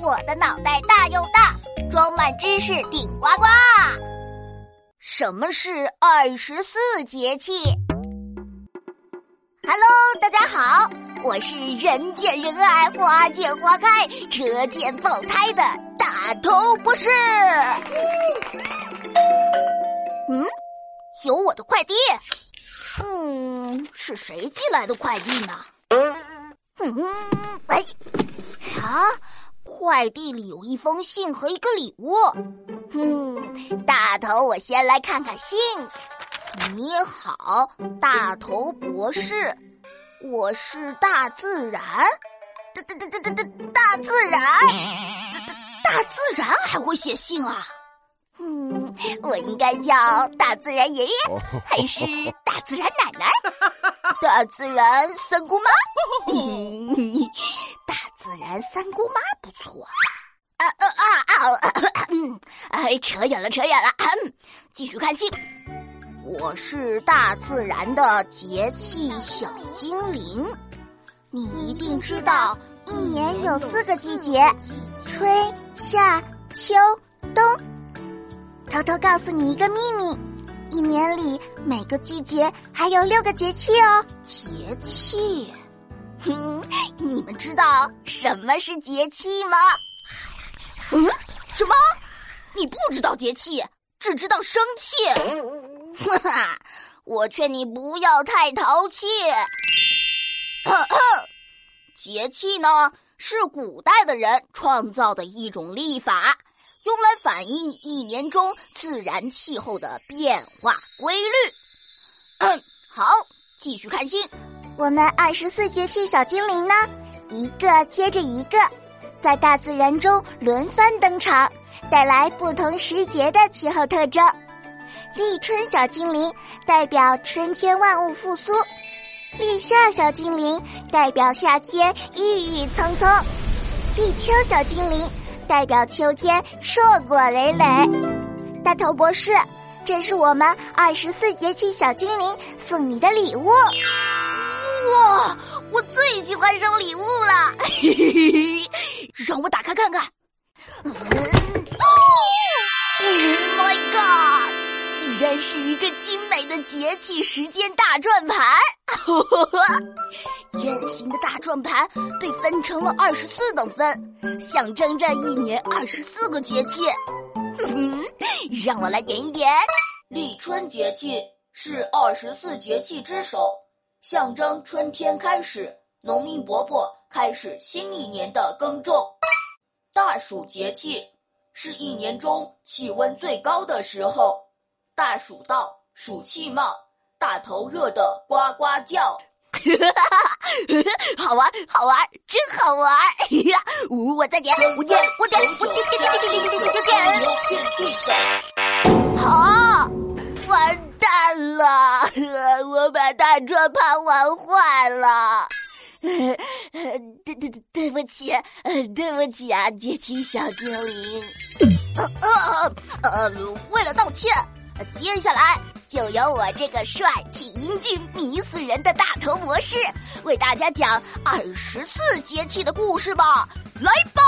我的脑袋大又大，装满知识顶呱呱。什么是二十四节气？Hello，大家好，我是人见人爱、花见花开、车见爆胎的大头博士。嗯，有我的快递。嗯，是谁寄来的快递呢？嗯，哎，啊，快递里有一封信和一个礼物。嗯，大头，我先来看看信。你好，大头博士，我是大自然。大大大大大大自然，大大大自然还会写信啊？嗯，我应该叫大自然爷爷，还是大自然奶奶？大自然三姑妈？大自然三姑妈啊！嗯，哎，扯远了，扯远了。继续看戏。我是大自然的节气小精灵，你一定知道，一年有四个季节：春夏秋冬。偷偷告诉你一个秘密，一年里每个季节还有六个节气哦。节气，哼，你们知道什么是节气吗？嗯，什么？你不知道节气，只知道生气？哈哈，我劝你不要太淘气。节气呢，是古代的人创造的一种历法。用来反映一年中自然气候的变化规律。嗯，好，继续看星。我们二十四节气小精灵呢，一个接着一个，在大自然中轮番登场，带来不同时节的气候特征。立春小精灵代表春天万物复苏，立夏小精灵代表夏天郁郁葱葱，立秋小精灵。代表秋天硕果累累，大头博士，这是我们二十四节气小精灵送你的礼物。哇，我最喜欢收礼物了，让我打开看看。Oh My God，竟然是一个精美的节气时间大转盘。圆形的大转盘被分成了二十四等分，象征着一年二十四个节气。嗯，让我来点一点。立春节气是二十四节气之首，象征春天开始，农民伯伯开始新一年的耕种。大暑节气是一年中气温最高的时候，大暑到，暑气冒，大头热的呱呱叫。好玩，好玩，真好玩！我我再点，我点，我点，我点点点点点点点点点。好，完蛋了，我把大转盘玩坏了。对对对，对不起，对不起啊，节气小精灵。呃呃呃，为了道歉，接下来。就由我这个帅气英俊、迷死人的大头博士为大家讲二十四节气的故事吧，来吧！